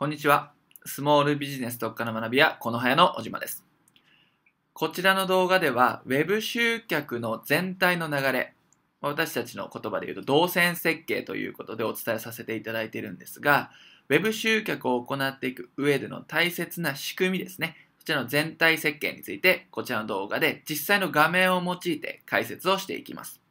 こんにちは。スモールビジネス特化の学び屋、この早の小島です。こちらの動画では、ウェブ集客の全体の流れ、私たちの言葉で言うと動線設計ということでお伝えさせていただいているんですが、ウェブ集客を行っていく上での大切な仕組みですね。こちらの全体設計について、こちらの動画で実際の画面を用いて解説をしていきます。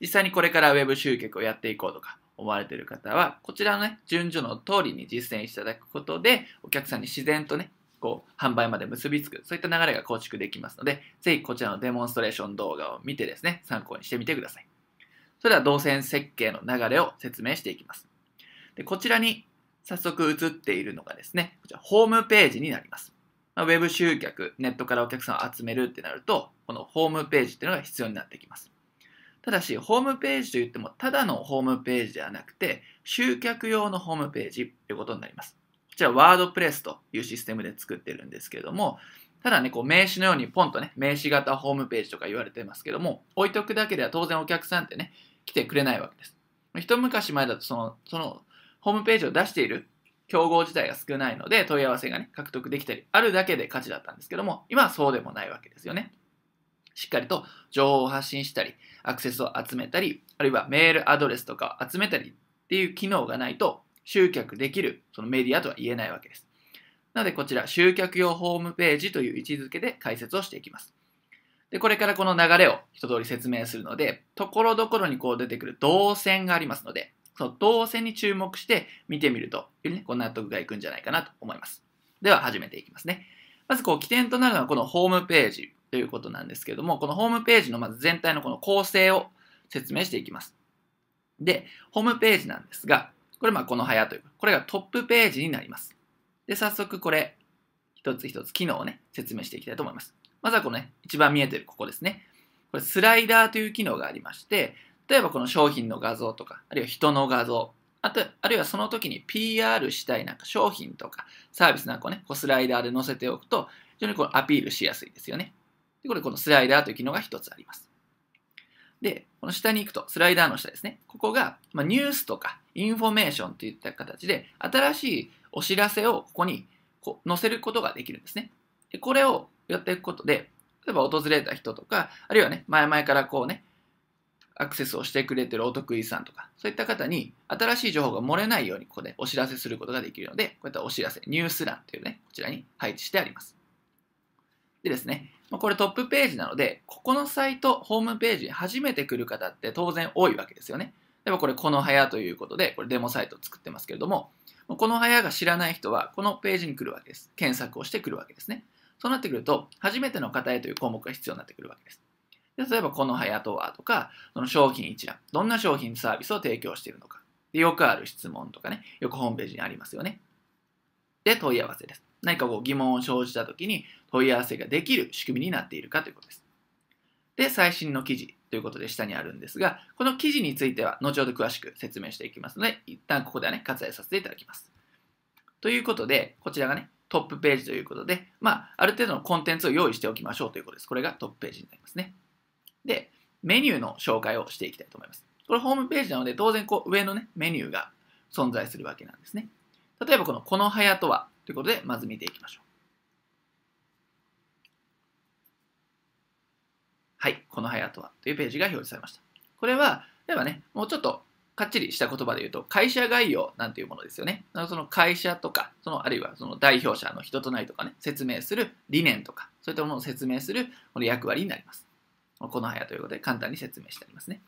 実際にこれからウェブ集客をやっていこうとか、思われている方は、こちらのね、順序の通りに実践していただくことで、お客さんに自然とね、こう、販売まで結びつく、そういった流れが構築できますので、ぜひこちらのデモンストレーション動画を見てですね、参考にしてみてください。それでは動線設計の流れを説明していきます。でこちらに早速映っているのがですね、こちらホームページになります。まあ、ウェブ集客、ネットからお客さんを集めるってなると、このホームページっていうのが必要になってきます。ただし、ホームページといっても、ただのホームページではなくて、集客用のホームページということになります。こちら、ワードプレスというシステムで作ってるんですけれども、ただね、こう名刺のようにポンとね、名刺型ホームページとか言われてますけども、置いとくだけでは当然お客さんってね、来てくれないわけです。一昔前だとその、その、ホームページを出している競合自体が少ないので、問い合わせがね、獲得できたり、あるだけで価値だったんですけども、今はそうでもないわけですよね。しっかりと情報を発信したり、アクセスを集めたり、あるいはメールアドレスとかを集めたりっていう機能がないと集客できるそのメディアとは言えないわけです。なのでこちら集客用ホームページという位置づけで解説をしていきます。で、これからこの流れを一通り説明するので、ところどころにこう出てくる動線がありますので、その動線に注目して見てみると、ね、こう納得がいくんじゃないかなと思います。では始めていきますね。まずこう起点となるのはこのホームページということなんですけども、このホームページのまず全体のこの構成を説明していきます。で、ホームページなんですが、これまあこの早という、これがトップページになります。で、早速これ、一つ一つ機能をね、説明していきたいと思います。まずはこのね、一番見えてるここですね。これスライダーという機能がありまして、例えばこの商品の画像とか、あるいは人の画像、あと、あるいはその時に PR したいなんか商品とかサービスなんかをね、こうスライダーで載せておくと、非常にこのアピールしやすいですよね。で、これ、このスライダーという機能が一つあります。で、この下に行くと、スライダーの下ですね。ここが、ま、ニュースとかインフォメーションといった形で、新しいお知らせをここにこう載せることができるんですね。で、これをやっていくことで、例えば訪れた人とか、あるいはね、前々からこうね、アクセスをしてくれてるお得意さんとか、そういった方に新しい情報が漏れないようにここでお知らせすることができるので、こういったお知らせ、ニュース欄というね、こちらに配置してあります。でですね、これトップページなので、ここのサイト、ホームページに初めて来る方って当然多いわけですよね。例えばこれ、この早ということで、これデモサイトを作ってますけれども、この早が知らない人は、このページに来るわけです。検索をしてくるわけですね。そうなってくると、初めての方へという項目が必要になってくるわけです。で例えば、この早とはとか、その商品一覧、どんな商品サービスを提供しているのか。でよくある質問とかね、よくホームページにありますよね。で、問い合わせです。何かこう疑問を生じたときに問い合わせができる仕組みになっているかということです。で、最新の記事ということで下にあるんですが、この記事については後ほど詳しく説明していきますので、一旦ここではね、割愛させていただきます。ということで、こちらがね、トップページということで、まあ、ある程度のコンテンツを用意しておきましょうということです。これがトップページになりますね。で、メニューの紹介をしていきたいと思います。これホームページなので、当然こう上のね、メニューが存在するわけなんですね。例えばこの、この早とはということで、まず見ていきましょう。はい、この早とはというページが表示されました。これは、例えばね、もうちょっとかっちりした言葉で言うと、会社概要なんていうものですよね。その会社とか、そのあるいはその代表者の人となりとかね、説明する理念とか、そういったものを説明するこの役割になります。この早ということで簡単に説明してありますね。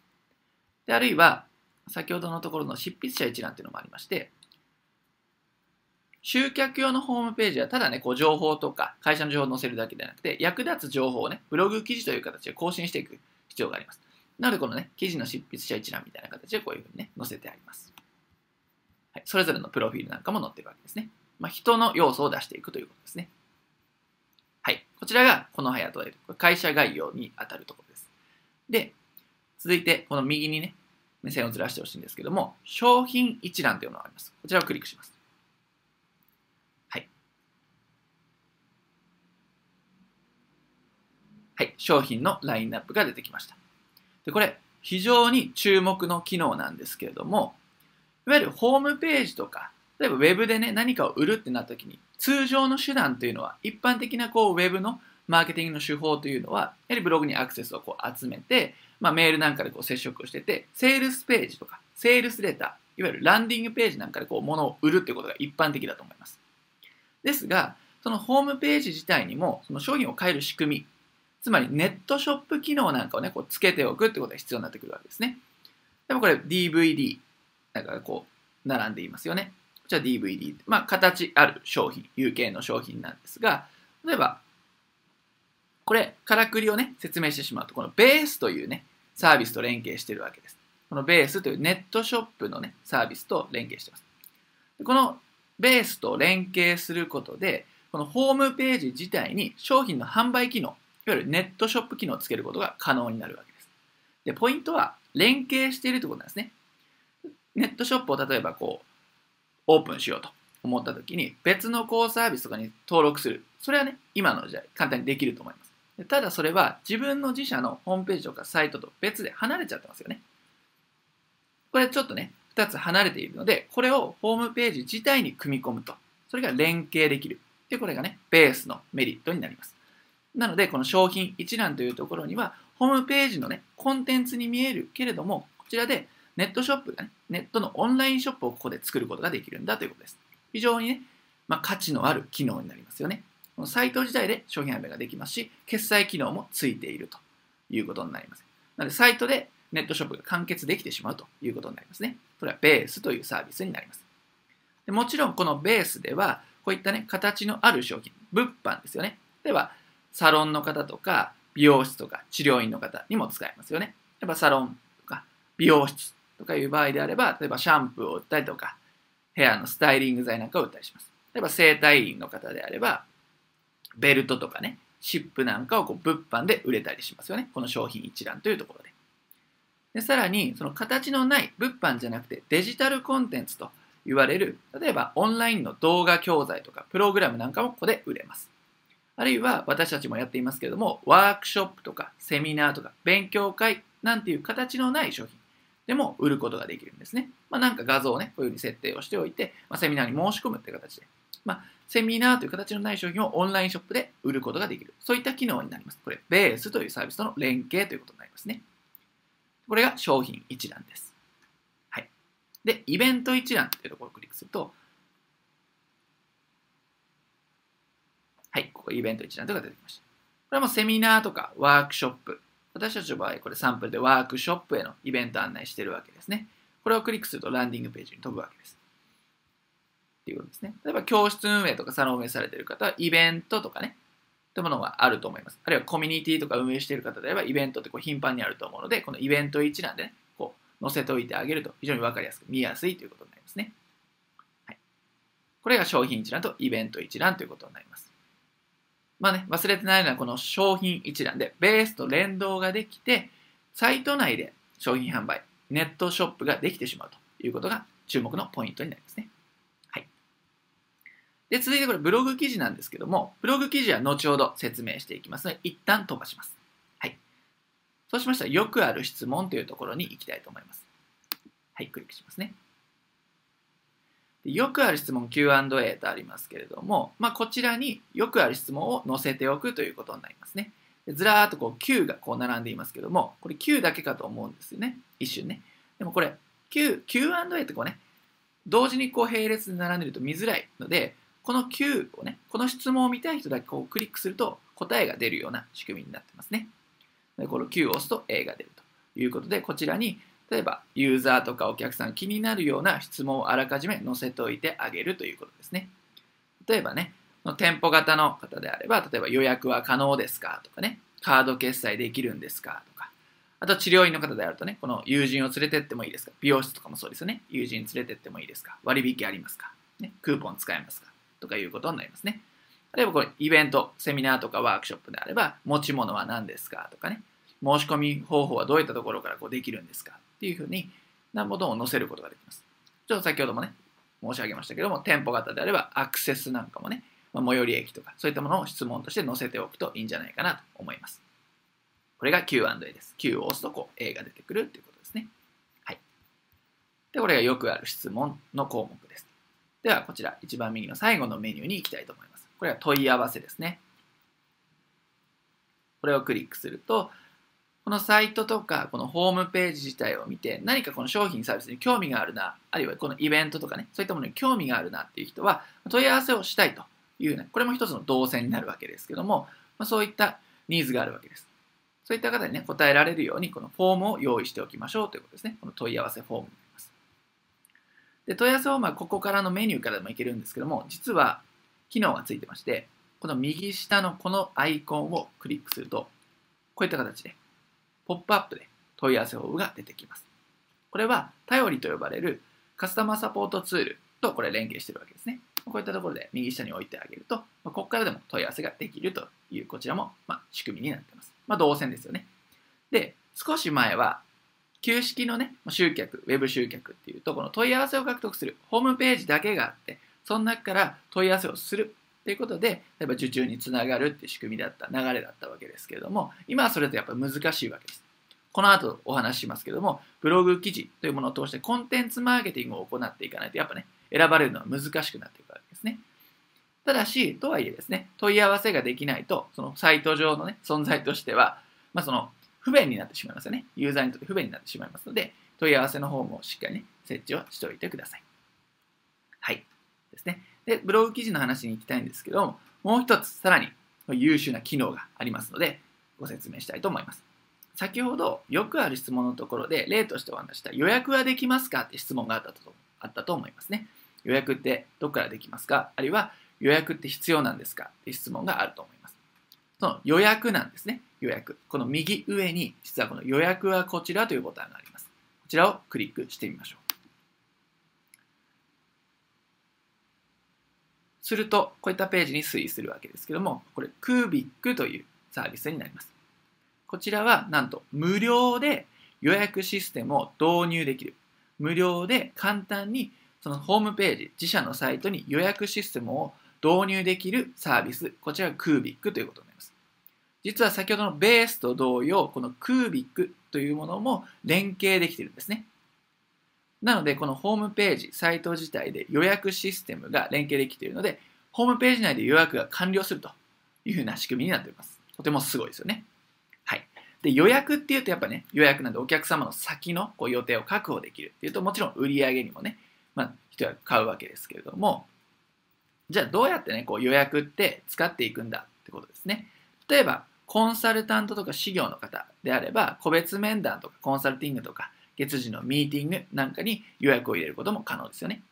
で、あるいは、先ほどのところの執筆者一覧というのもありまして、集客用のホームページはただね、こう情報とか会社の情報を載せるだけではなくて、役立つ情報をね、ブログ記事という形で更新していく必要があります。なので、このね、記事の執筆者一覧みたいな形でこういうふうにね、載せてあります。はい、それぞれのプロフィールなんかも載ってるわけですね。まあ、人の要素を出していくということですね。はい。こちらがこの早という会社概要に当たるところです。で、続いて、この右にね、目線をずらしてほしいんですけども、商品一覧というものがあります。こちらをクリックします。はい、商品のラインナップが出てきました。で、これ、非常に注目の機能なんですけれども、いわゆるホームページとか例えば Web でね、何かを売るってなった時に、通常の手段というのは、一般的なこう Web のマーケティングの手法というのは、やはりブログにアクセスをこう集めて、まあ、メールなんかでこう接触をしてて、セールスページとか、セールスレター、いわゆるランディングページなんかでこう物を売るってことが一般的だと思います。ですが、そのホームページ自体にも、その商品を買える仕組み、つまりネットショップ機能なんかをね、こうつけておくってことが必要になってくるわけですね。でもこれ DVD なんかこう並んでいますよね。こちら DVD。まあ形ある商品、有形の商品なんですが、例えば、これ、からくりをね、説明してしまうと、このベースというね、サービスと連携してるわけです。このベースというネットショップのね、サービスと連携してます。このベースと連携することで、このホームページ自体に商品の販売機能、いわゆるネットショップ機能をつけることが可能になるわけです。で、ポイントは連携しているということなんですね。ネットショップを例えばこう、オープンしようと思った時に、別のこうサービスとかに登録する。それはね、今の時代簡単にできると思います。ただそれは自分の自社のホームページとかサイトと別で離れちゃってますよね。これちょっとね、2つ離れているので、これをホームページ自体に組み込むと。それが連携できる。で、これがね、ベースのメリットになります。なので、この商品一覧というところには、ホームページのね、コンテンツに見えるけれども、こちらでネットショップがね、ネットのオンラインショップをここで作ることができるんだということです。非常にね、まあ、価値のある機能になりますよね。このサイト自体で商品販売ができますし、決済機能もついているということになります。なので、サイトでネットショップが完結できてしまうということになりますね。これはベースというサービスになります。でもちろん、このベースでは、こういったね、形のある商品、物販ですよね。例えば、サロンの方とか、美容室とか治療院の方にも使えますよね。やっぱサロンとか美容室とかいう場合であれば、例えばシャンプーを売ったりとか、ヘアのスタイリング剤なんかを売ったりします。例えば整体院の方であれば、ベルトとかね、シップなんかをこう物販で売れたりしますよね。この商品一覧というところで。でさらに、その形のない物販じゃなくてデジタルコンテンツと言われる、例えばオンラインの動画教材とかプログラムなんかもここで売れます。あるいは私たちもやっていますけれども、ワークショップとかセミナーとか勉強会なんていう形のない商品でも売ることができるんですね。まあ、なんか画像をね、こういうふうに設定をしておいて、まあ、セミナーに申し込むって形で、まあ、セミナーという形のない商品をオンラインショップで売ることができる。そういった機能になります。これ、ベースというサービスとの連携ということになりますね。これが商品一覧です。はい。で、イベント一覧というところをクリックすると、はい、ここイベント一覧とか出てきました。これはもうセミナーとかワークショップ。私たちの場合、これサンプルでワークショップへのイベント案内してるわけですね。これをクリックするとランディングページに飛ぶわけです。っていうことですね。例えば教室運営とかサロン運営されてる方はイベントとかね、というものがあると思います。あるいはコミュニティとか運営している方であれば、イベントってこう頻繁にあると思うので、このイベント一覧で、ね、こう載せておいてあげると非常に分かりやすく見やすいということになりますね。はい、これが商品一覧とイベント一覧ということになります。まあね、忘れてないのはこの商品一覧でベースと連動ができて、サイト内で商品販売、ネットショップができてしまうということが注目のポイントになりますね。はいで、続いてこれブログ記事なんですけども、ブログ記事は後ほど説明していきますので、一旦飛ばします。はい。そうしましたら、よくある質問というところに行きたいと思います。はい、クリックしますね。でよくある質問 Q&A とありますけれども、まあ、こちらによくある質問を載せておくということになりますね。でずらーっとこう Q がこう並んでいますけども、これ Q だけかと思うんですよね。一瞬ね。でもこれ Q、Q&A ってこうね、同時にこう並列で並んでると見づらいので、この Q をね、この質問を見たい人だけこうクリックすると答えが出るような仕組みになってますね。でこの Q を押すと A が出るということで、こちらに例えばユーザーとかお客さん気になるような質問をあらかじめ載せておいてあげるということですね。例えばね、店舗型の方であれば、例えば予約は可能ですかとかね、カード決済できるんですかとか、あと治療院の方であるとね、この友人を連れてってもいいですか。美容室とかもそうですよね。友人連れてってもいいですか。割引ありますか、ね、クーポン使えますか。とかいうことになりますね。例えばこれ、イベント、セミナーとかワークショップであれば、持ち物は何ですかとかね、申し込み方法はどういったところからこうできるんですか。っていうふうに、なものを載せることができます。ちょっと先ほどもね、申し上げましたけども、店舗型であればアクセスなんかもね、ま最寄り駅とか、そういったものを質問として載せておくといいんじゃないかなと思います。これが Q&A です。Q を押すとこう A が出てくるっていうことですね。はい。で、これがよくある質問の項目です。では、こちら、一番右の最後のメニューに行きたいと思います。これは問い合わせですね。これをクリックすると、このサイトとか、このホームページ自体を見て、何かこの商品サービスに興味があるな、あるいはこのイベントとかね、そういったものに興味があるなっていう人は、問い合わせをしたいというね、これも一つの動線になるわけですけども、まあ、そういったニーズがあるわけです。そういった方にね、答えられるように、このフォームを用意しておきましょうということですね。この問い合わせフォームになります。で、問い合わせフォームはここからのメニューからでもいけるんですけども、実は機能がついてまして、この右下のこのアイコンをクリックすると、こういった形でポップアップで問い合わせフォームが出てきます。これは頼りと呼ばれるカスタマーサポートツールとこれ連携してるわけですね。こういったところで右下に置いてあげると、ここからでも問い合わせができるというこちらもま仕組みになっています。まあ、動線ですよね。で、少し前は旧式のね、集客、ウェブ集客っていうと、この問い合わせを獲得するホームページだけがあって、その中から問い合わせをするということで、例えば受注につながるっていう仕組みだった、流れだったわけですけれども、今はそれとやっぱ難しいわけです。この後お話ししますけども、ブログ記事というものを通してコンテンツマーケティングを行っていかないと、やっぱね、選ばれるのは難しくなっていくわけですね。ただし、とはいえですね、問い合わせができないと、そのサイト上のね、存在としては、まあ、その不便になってしまいますよね。ユーザーにとって不便になってしまいますので、問い合わせの方もしっかりね、設置をしておいてください。はい。ですね。で、ブログ記事の話に行きたいんですけども、う一つさらに優秀な機能がありますので、ご説明したいと思います。先ほどよくある質問のところで例としてお話した予約はできますかって質問があったとあったと思いますね。予約ってどこからできますか？あるいは予約って必要なんですか？って質問があると思います。その予約なんですね。予約。この右上に実はこの予約はこちらというボタンがあります。こちらをクリックしてみましょう。すると、こういったページに推移するわけですけども、これ、クービックというサービスになります。こちらは、なんと、無料で予約システムを導入できる。無料で簡単に、そのホームページ、自社のサイトに予約システムを導入できるサービス。こちらがクービックということになります。実は先ほどのベースと同様、このクービックというものも連携できてるんですね。なので、このホームページ、サイト自体で予約システムが連携できているので、ホームページ内で予約が完了するというふうな仕組みになっております。とてもすごいですよね。はい。で、予約っていうとやっぱね、予約なんでお客様の先のこう予定を確保できるっていうと、もちろん売り上げにもね、まあ、人が買うわけですけれども、じゃあどうやってね、こう予約って使っていくんだってことですね。例えば、コンサルタントとか事業の方であれば、個別面談とかコンサルティングとか、月次のミーティングなんかに予約を入れることも可能ですよね。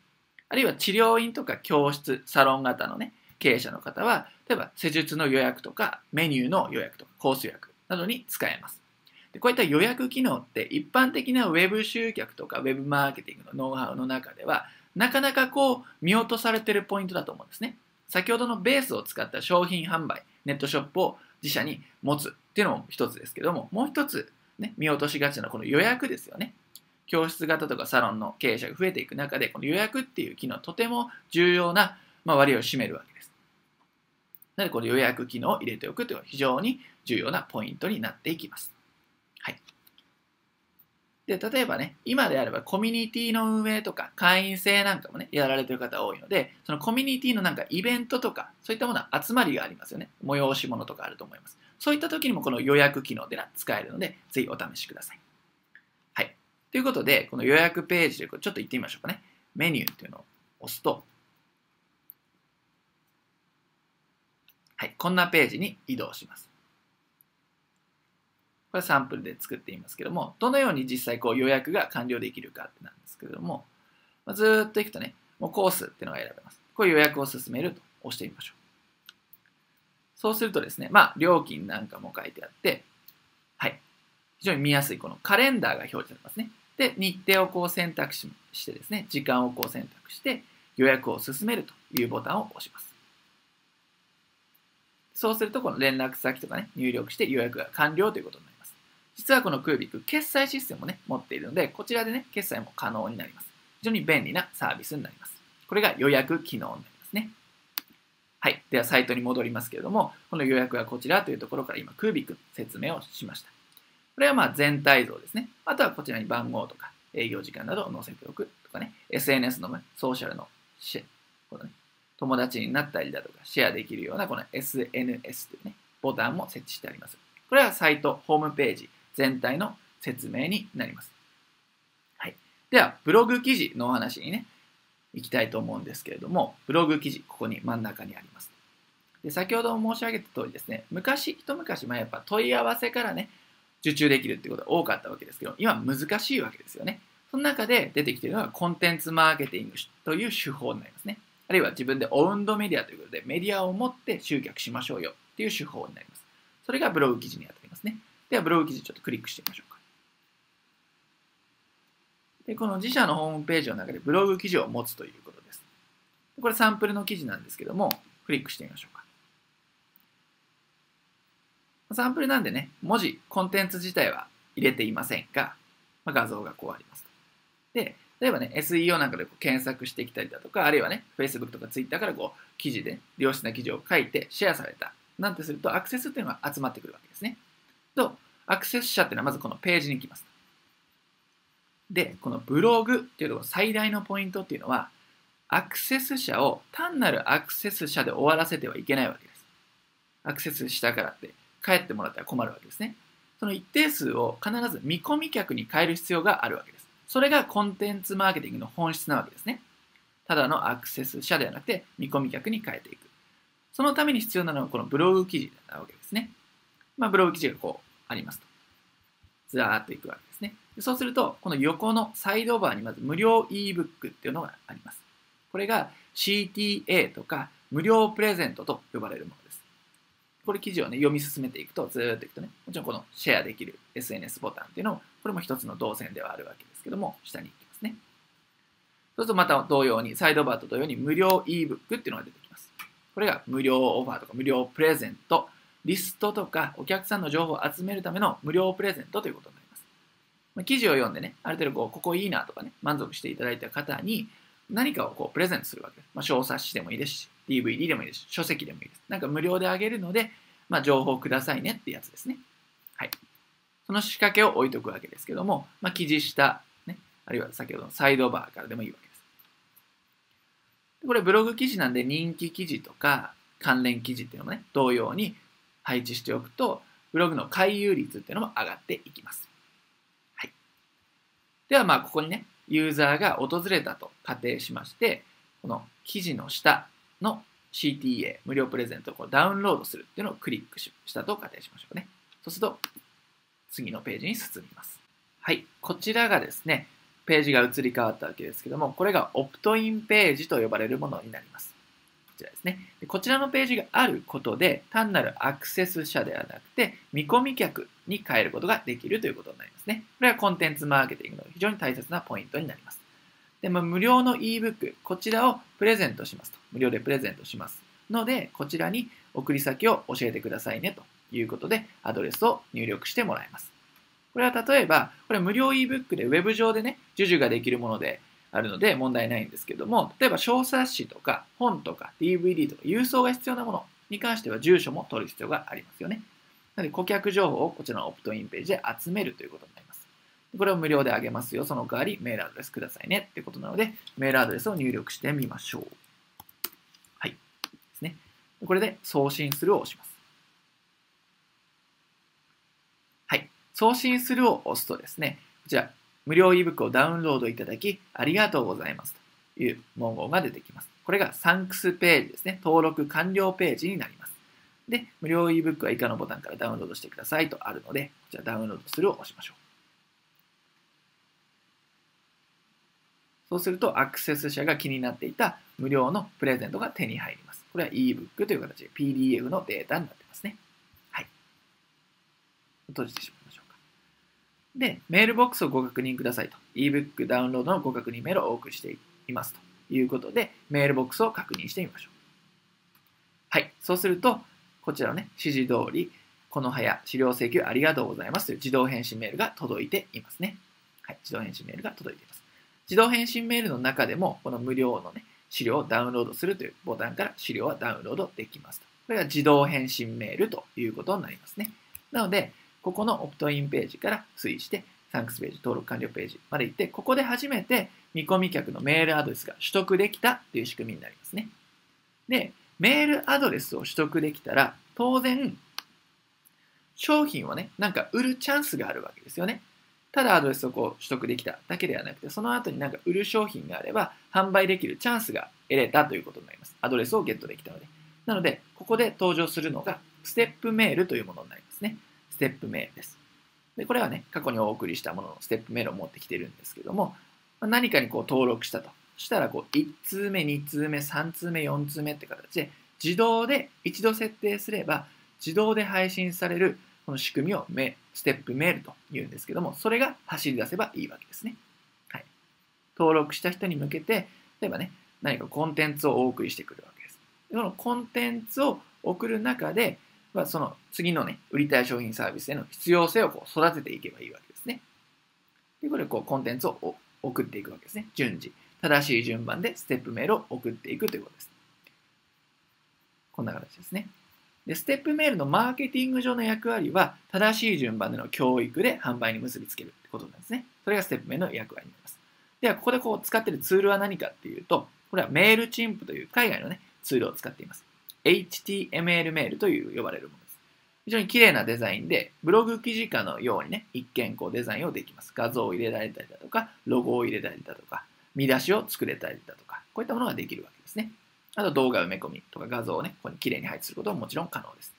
あるいは治療院とか教室、サロン型のね、経営者の方は、例えば施術の予約とか、メニューの予約とか、コース予約などに使えます。でこういった予約機能って一般的なウェブ集客とかウェブマーケティングのノウハウの中では、なかなかこう見落とされてるポイントだと思うんですね。先ほどのベースを使った商品販売、ネットショップを自社に持つっていうのも一つですけども、もう一つ、ね、見落としがちなこの予約ですよね。教室型とかサロンの経営者が増えていく中で、この予約っていう機能とても重要な、ま割合を占めるわけです。なので、この予約機能を入れておくというのは非常に重要なポイントになっていきます。はい。で、例えばね、今であればコミュニティの運営とか会員制なんかもね、やられてる方多いので、そのコミュニティのなんかイベントとか、そういったものは集まりがありますよね。催し物とかあると思います。そういった時にもこの予約機能で使えるので、ぜひお試しください。はい。ということで、この予約ページでちょっと行ってみましょうかね。メニューっていうのを押すと、はい、こんなページに移動します。これサンプルで作っていますけども、どのように実際こう予約が完了できるかってなんですけれども、まあ、ずっといくとね、もうコースっていうのが選べます。これ予約を進めると押してみましょう。そうするとですね、まあ、料金なんかも書いてあって、はい。非常に見やすいこのカレンダーが表示されますね。で、日程をこう選択してですね、時間をこう選択して、予約を進めるというボタンを押します。そうすると、この連絡先とかね、入力して予約が完了ということになります。実はこのクービック、決済システムもね、持っているので、こちらでね、決済も可能になります。非常に便利なサービスになります。これが予約機能になりますね。はい。では、サイトに戻りますけれども、この予約はこちらというところから今、クービック説明をしました。これはまあ全体像ですね。あとはこちらに番号とか営業時間などを載せておくとかね、SNS のソーシャルのシェこのね、友達になったりだとか、シェアできるようなこの SNS というね、ボタンも設置してあります。これはサイト、ホームページ全体の説明になります。はい。では、ブログ記事のお話にね、行きたいと思うんですけれども、ブログ記事、ここに真ん中にあります。で先ほど申し上げた通りですね、昔、一昔前やっぱ問い合わせからね、受注できるってことが多かったわけですけど、今難しいわけですよね。その中で出てきているのがコンテンツマーケティングという手法になりますね。あるいは自分でオウンドメディアということでメディアを持って集客しましょうよっていう手法になります。それがブログ記事にあたりますね。では、ブログ記事ちょっとクリックしてみましょうか。で、この自社のホームページの中でブログ記事を持つということです。これサンプルの記事なんですけども、クリックしてみましょうか。サンプルなんでね、文字、コンテンツ自体は入れていませんが、まあ、画像がこうあります。で、例えばね、SEO なんかでこう検索してきたりだとか、あるいはね、Facebook とか Twitter からこう記事で、良質な記事を書いてシェアされたなんてすると、アクセスっていうのが集まってくるわけですね。と、アクセス者っていうのはまずこのページに来ます。で、このブログっていうの最大のポイントっていうのは、アクセス者を単なるアクセス者で終わらせてはいけないわけです。アクセスしたからって帰ってもらったら困るわけですね。その一定数を必ず見込み客に変える必要があるわけです。それがコンテンツマーケティングの本質なわけですね。ただのアクセス者ではなくて見込み客に変えていく。そのために必要なのはこのブログ記事なわけですね。まあ、ブログ記事がこうありますと。ずらーっといくわけですね。そうすると、この横のサイドバーにまず無料 ebook っていうのがあります。これが CTA とか無料プレゼントと呼ばれるものです。これ記事をね、読み進めていくと、ずーっといくとね、もちろんこのシェアできる SNS ボタンっていうのも、これも一つの動線ではあるわけですけども、下に行きますね。そうするとまた同様に、サイドバーと同様に無料 ebook っていうのが出てきます。これが無料オファーとか無料プレゼント、リストとかお客さんの情報を集めるための無料プレゼントということになります。ま、記事を読んでね、ある程度こうここいいなとかね、満足していただいた方に何かをこうプレゼントするわけです。まあ、小冊子でもいいですし、DVD でもいいですし、書籍でもいいです。なんか無料であげるので、まあ、情報くださいねってやつですね。はい。その仕掛けを置いとくわけですけども、まあ、記事下、ね、あるいは先ほどのサイドバーからでもいいわけです。これブログ記事なんで人気記事とか関連記事っていうのもね、同様に配置しておくと、ブログの回遊率っていうのも上がっていきます。はい。ではまあここにね、ユーザーが訪れたと仮定しまして、この記事の下の CTA、無料プレゼントをダウンロードするっていうのをクリックしたと仮定しましょうね。そうすると、次のページに進みます。はい。こちらがですね、ページが移り変わったわけですけども、これがオプトインページと呼ばれるものになります。こちらですね。でこちらのページがあることで、単なるアクセス者ではなくて、見込み客に変えることができるということになりますね。これはコンテンツマーケティングの非常に大切なポイントになります。で、まあ、無料の ebook、こちらをプレゼントしますと。無料でプレゼントします。ので、こちらに送り先を教えてくださいねということで、アドレスを入力してもらいます。これは例えば、これ無料 ebook でウェブ上でね、授受ができるものであるので問題ないんですけども、例えば小冊子とか本とか DVD とか郵送が必要なものに関しては住所も取る必要がありますよね。なので顧客情報をこちらのオプトインページで集めるということになります。これを無料であげますよ。その代わりメールアドレスくださいねってことなので、メールアドレスを入力してみましょう。はい。ですね。これで送信するを押します。送信するを押すとですね、こちら、無料 ebook をダウンロードいただき、ありがとうございますという文言が出てきます。これがサンクスページですね。登録完了ページになります。で、無料 ebook は以下のボタンからダウンロードしてくださいとあるので、こちらダウンロードするを押しましょう。そうすると、アクセス者が気になっていた無料のプレゼントが手に入ります。これは ebook という形で PDF のデータになってますね。はい。閉じてしまいましょう。で、メールボックスをご確認くださいと。ebook ダウンロードのご確認メールをお送りしていますということで、メールボックスを確認してみましょう。はい。そうすると、こちらのね、指示通り、この早、資料請求ありがとうございますという自動返信メールが届いていますね。はい。自動返信メールが届いています。自動返信メールの中でも、この無料のね、資料をダウンロードするというボタンから資料はダウンロードできますと。これが自動返信メールということになりますね。なので、ここのオプトインページから推移して、サンクスページ、登録完了ページまで行って、ここで初めて見込み客のメールアドレスが取得できたっていう仕組みになりますね。で、メールアドレスを取得できたら、当然、商品をね、なんか売るチャンスがあるわけですよね。ただアドレスをこう取得できただけではなくて、その後になんか売る商品があれば、販売できるチャンスが得れたということになります。アドレスをゲットできたので。なので、ここで登場するのが、ステップメールというものになります。ステップメールです。で、これはね、過去にお送りしたもののステップメールを持ってきてるんですけども、ま何かにこう登録したと。したら、こう、1通目、2通目、3通目、4通目って形で、自動で一度設定すれば、自動で配信されるこの仕組みをステップメールと言うんですけども、それが走り出せばいいわけですね。はい。登録した人に向けて、例えばね、何かコンテンツをお送りしてくるわけです。このコンテンツを送る中で、まあ、その次のね、売りたい商品サービスへの必要性をこう育てていけばいいわけですね。で、これこうコンテンツを送っていくわけですね。順次。正しい順番でステップメールを送っていくということです。こんな形ですね。で、ステップメールのマーケティング上の役割は、正しい順番での教育で販売に結びつけるってことなんですね。それがステップメールの役割になります。では、ここでこう使っているツールは何かっていうと、これはメールチンプという海外のね、ツールを使っています。HTML メールという呼ばれるものです。非常に綺麗なデザインで、ブログ記事化のようにね、一見こうデザインをできます。画像を入れられたりだとか、ロゴを入れたりだとか、見出しを作れたりだとか、こういったものができるわけですね。あと動画埋め込みとか画像をね、ここに綺麗に配置することももちろん可能です。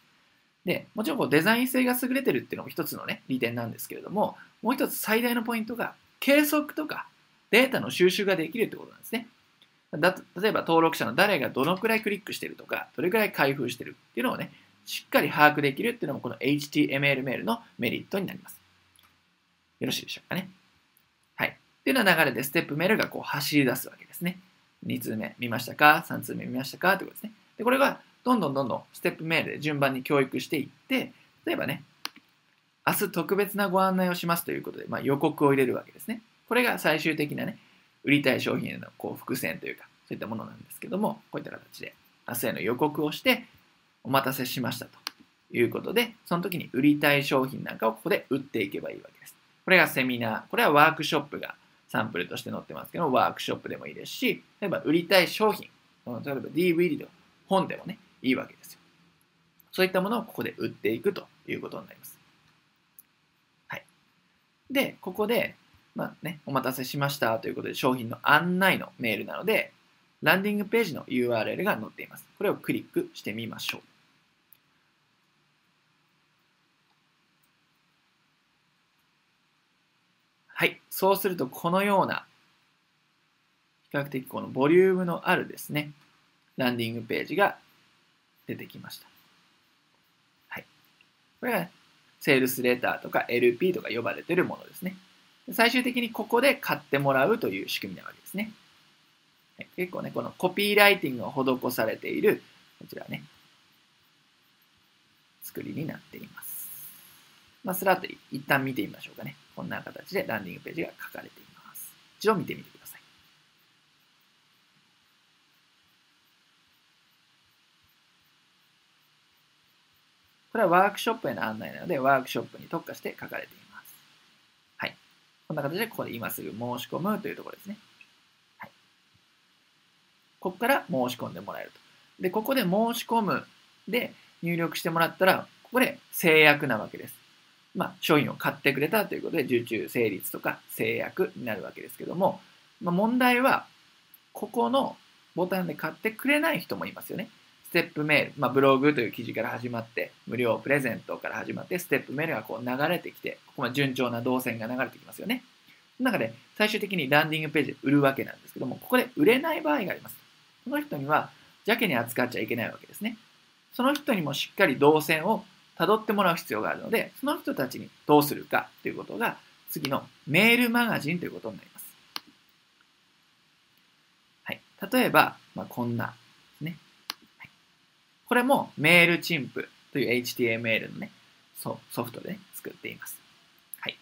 で、もちろんこうデザイン性が優れてるっていうのも一つのね、利点なんですけれども、もう一つ最大のポイントが、計測とかデータの収集ができるってことなんですね。だ例えば登録者の誰がどのくらいクリックしてるとか、どれくらい開封してるっていうのをね、しっかり把握できるっていうのもこの HTML メールのメリットになります。よろしいでしょうかね。はい。っていうような流れでステップメールがこう走り出すわけですね。2通目見ましたか ?3 通目見ましたか？ということですね。で、これがどんどんどんどんステップメールで順番に教育していって、例えばね、明日特別なご案内をしますということで、まあ、予告を入れるわけですね。これが最終的なね、売りたい商品へのこう伏線というか、そういったものなんですけども、こういった形で明日への予告をして、お待たせしましたということで、その時に売りたい商品なんかをここで売っていけばいいわけです。これがセミナー、これはワークショップがサンプルとして載ってますけど、ワークショップでもいいですし、例えば売りたい商品、例えば DVD と本でもね、いいわけですよ。そういったものをここで売っていくということになります。はい。で、ここで、まあね、お待たせしましたということで商品の案内のメールなので、ランディングページの URL が載っています。これをクリックしてみましょう。はい。そうすると、このような、比較的このボリュームのあるですね、ランディングページが出てきました。はい。これが、セールスレターとか LP とか呼ばれているものですね。最終的にここで買ってもらうという仕組みなわけですね。結構ね、このコピーライティングが施されている、こちらね、作りになっています。まあ、スラッと一旦見てみましょうかね。こんな形でランディングページが書かれています。一度見てみてください。これはワークショップへの案内なので、ワークショップに特化して書かれています。こんな形で、ここで今すぐ申し込むというところですね。はい。ここから申し込んでもらえると。で、ここで申し込むで入力してもらったら、ここで制約なわけです。まあ、商品を買ってくれたということで、受注成立とか制約になるわけですけども、まあ、問題は、ここのボタンで買ってくれない人もいますよね。ステップメール、まあ、ブログという記事から始まって、無料プレゼントから始まって、ステップメールがこう流れてきて、ここまで順調な動線が流れてきますよね。その中で、最終的にランディングページで売るわけなんですけども、ここで売れない場合があります。その人には、邪気に扱っちゃいけないわけですね。その人にもしっかり動線を辿ってもらう必要があるので、その人たちにどうするかということが、次のメールマガジンということになります。はい。例えば、まあ、こんな、これもメールチンプという HTML のね、ソフトで、ね、作っています。はい。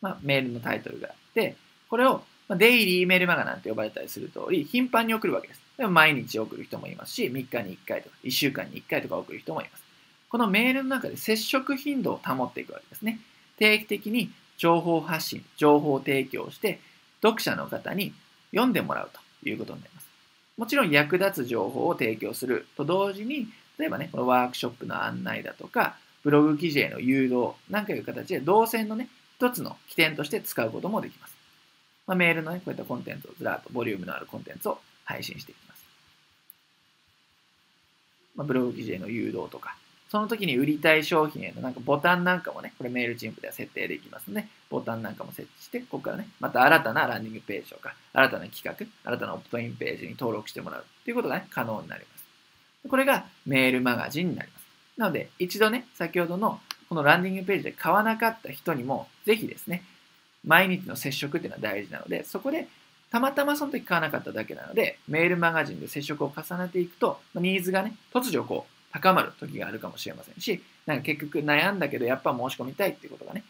まあ、メールのタイトルがあって、これを、まあ、デイリーメールマガなんて呼ばれたりする通り、頻繁に送るわけです。でも毎日送る人もいますし、3日に1回とか、1週間に1回とか送る人もいます。このメールの中で接触頻度を保っていくわけですね。定期的に情報発信、情報提供して、読者の方に読んでもらうということになります。もちろん役立つ情報を提供すると同時に、例えばね、このワークショップの案内だとか、ブログ記事への誘導なんかいう形で動線のね、一つの起点として使うこともできます。まあ、メールのね、こういったコンテンツをずらっとボリュームのあるコンテンツを配信していきます。まあ、ブログ記事への誘導とか、その時に売りたい商品へのなんかボタンなんかもね、これメールチンプでは設定できますので、ボタンなんかも設置して、ここからね、また新たなランディングページとか、新たな企画、新たなオプトインページに登録してもらうということがね、可能になります。これがメールマガジンになります。なので、一度ね、先ほどのこのランディングページで買わなかった人にも、ぜひですね、毎日の接触っていうのは大事なので、そこでたまたまその時買わなかっただけなので、メールマガジンで接触を重ねていくと、ニーズがね、突如こう、高まる時があるかもしれませんし、なんか結局悩んだけどやっぱ申し込みたいっていうことがね、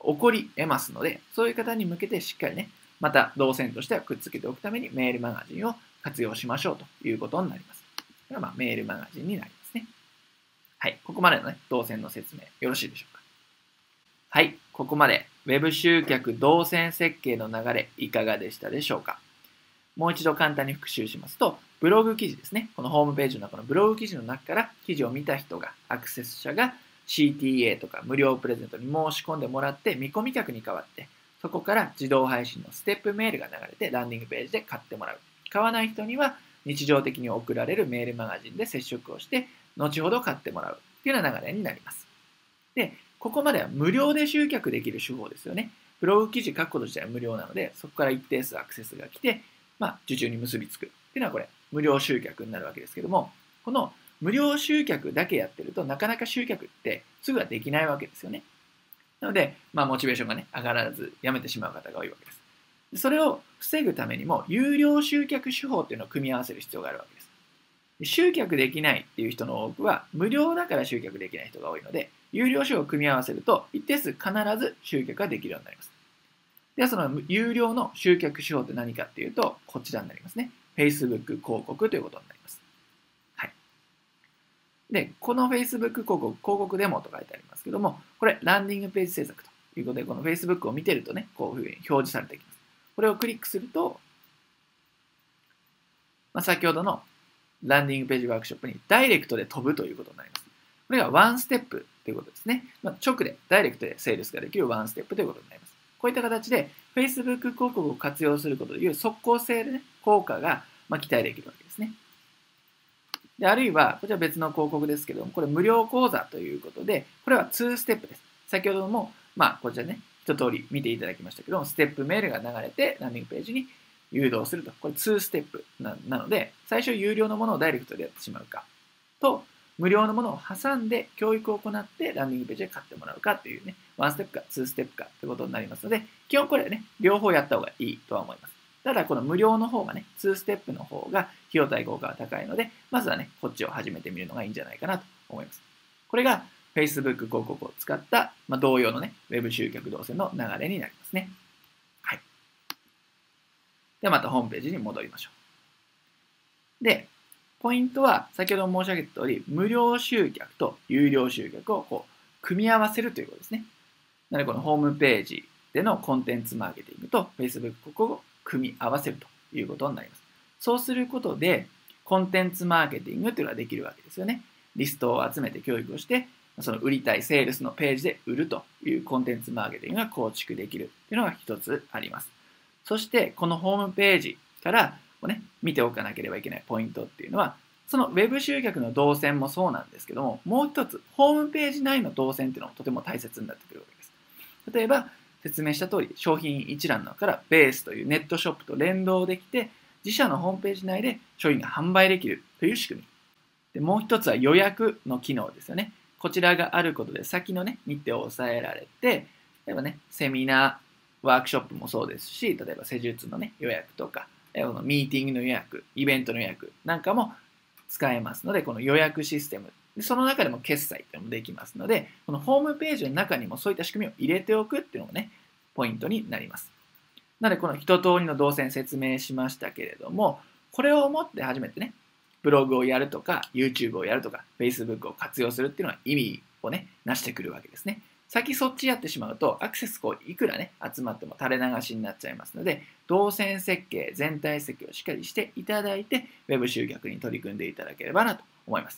起こり得ますので、そういう方に向けてしっかりね、また動線としてはくっつけておくためにメールマガジンを活用しましょうということになります。これがまあメールマガジンになりますね。はい。ここまでのね、動線の説明よろしいでしょうか？はい。ここまで Web 集客動線設計の流れいかがでしたでしょうか？もう一度簡単に復習しますと、ブログ記事ですね。このホームページの中のブログ記事の中から記事を見た人が、アクセス者が CTA とか無料プレゼントに申し込んでもらって見込み客に代わって、そこから自動配信のステップメールが流れてランディングページで買ってもらう。買わない人には日常的に送られるメールマガジンで接触をして、後ほど買ってもらうっていうような流れになります。で、ここまでは無料で集客できる手法ですよね。ブログ記事書くこと自体は無料なので、そこから一定数アクセスが来て、まあ、受注に結びつくっていうのはこれ、無料集客になるわけですけども、この無料集客だけやってるとなかなか集客ってすぐはできないわけですよね。なので、まあ、モチベーションがね、上がらずやめてしまう方が多いわけです。それを防ぐためにも、有料集客手法っていうのを組み合わせる必要があるわけです。集客できないっていう人の多くは、無料だから集客できない人が多いので、有料手法を組み合わせると、一定数必ず集客ができるようになります。では、その有料の集客手法って何かっていうと、こちらになりますね。Facebook 広告ということになります。はい。で、この Facebook 広告、広告デモと書いてありますけども、これ、ランディングページ制作ということで、この Facebook を見てるとね、こういうふうに表示されてきます。これをクリックすると、まあ、先ほどのランディングページワークショップにダイレクトで飛ぶということになります。これがワンステップということですね。まあ、直で、ダイレクトでセールスができるワンステップということになります。こういった形で Facebook 広告を活用することでいう速効性で、ね、効果がま期待できるわけですね。であるいは、こちら別の広告ですけども、これ無料講座ということで、これは2ステップです。先ほども、まあ、こちらね、一通り見ていただきましたけども、ステップメールが流れて、ランディングページに誘導すると。これ2ステップなので、最初有料のものをダイレクトでやってしまうか、と、無料のものを挟んで教育を行ってランディングページで買ってもらうかっていうね、ワンステップかツーステップかということになりますので、基本これね、両方やった方がいいとは思います。ただ、この無料の方がね、2ステップの方が費用対効果が高いので、まずはね、こっちを始めてみるのがいいんじゃないかなと思います。これが Facebook 広告を使った、まあ、同様のね、Web 集客動線の流れになりますね。はい。ではまたホームページに戻りましょう。で、ポイントは、先ほど申し上げた通り、無料集客と有料集客をこう組み合わせるということですね。なので、このホームページでのコンテンツマーケティングと Facebook 広告を組み合わせるということになります。そうすることで、コンテンツマーケティングというのができるわけですよね。リストを集めて教育をして、その売りたいセールスのページで売るというコンテンツマーケティングが構築できるというのが一つあります。そして、このホームページからね、見ておかなければいけないポイントっていうのは、その Web 集客の動線もそうなんですけども、もう一つ、ホームページ内の動線っていうのもとても大切になってくるわけです。例えば、説明した通り、商品一覧の中からベースというネットショップと連動できて、自社のホームページ内で商品が販売できるという仕組み。でもう一つは予約の機能ですよね。こちらがあることで先のね、日程を抑えられて、例えばね、セミナー、ワークショップもそうですし、例えば施術のね、予約とか、このミーティングの予約、イベントの予約なんかも使えますので、この予約システム、その中でも決済っていうのもできますので、このホームページの中にもそういった仕組みを入れておくっていうのもね、ポイントになります。なので、この一通りの動線説明しましたけれども、これをもって初めてね、ブログをやるとか、YouTube をやるとか、Facebook を活用するっていうのは意味をね、なしてくるわけですね。先そっちやってしまうとアクセスこういくらね集まっても垂れ流しになっちゃいますので動線設計全体設計をしっかりしていただいて Web 集客に取り組んでいただければなと思います。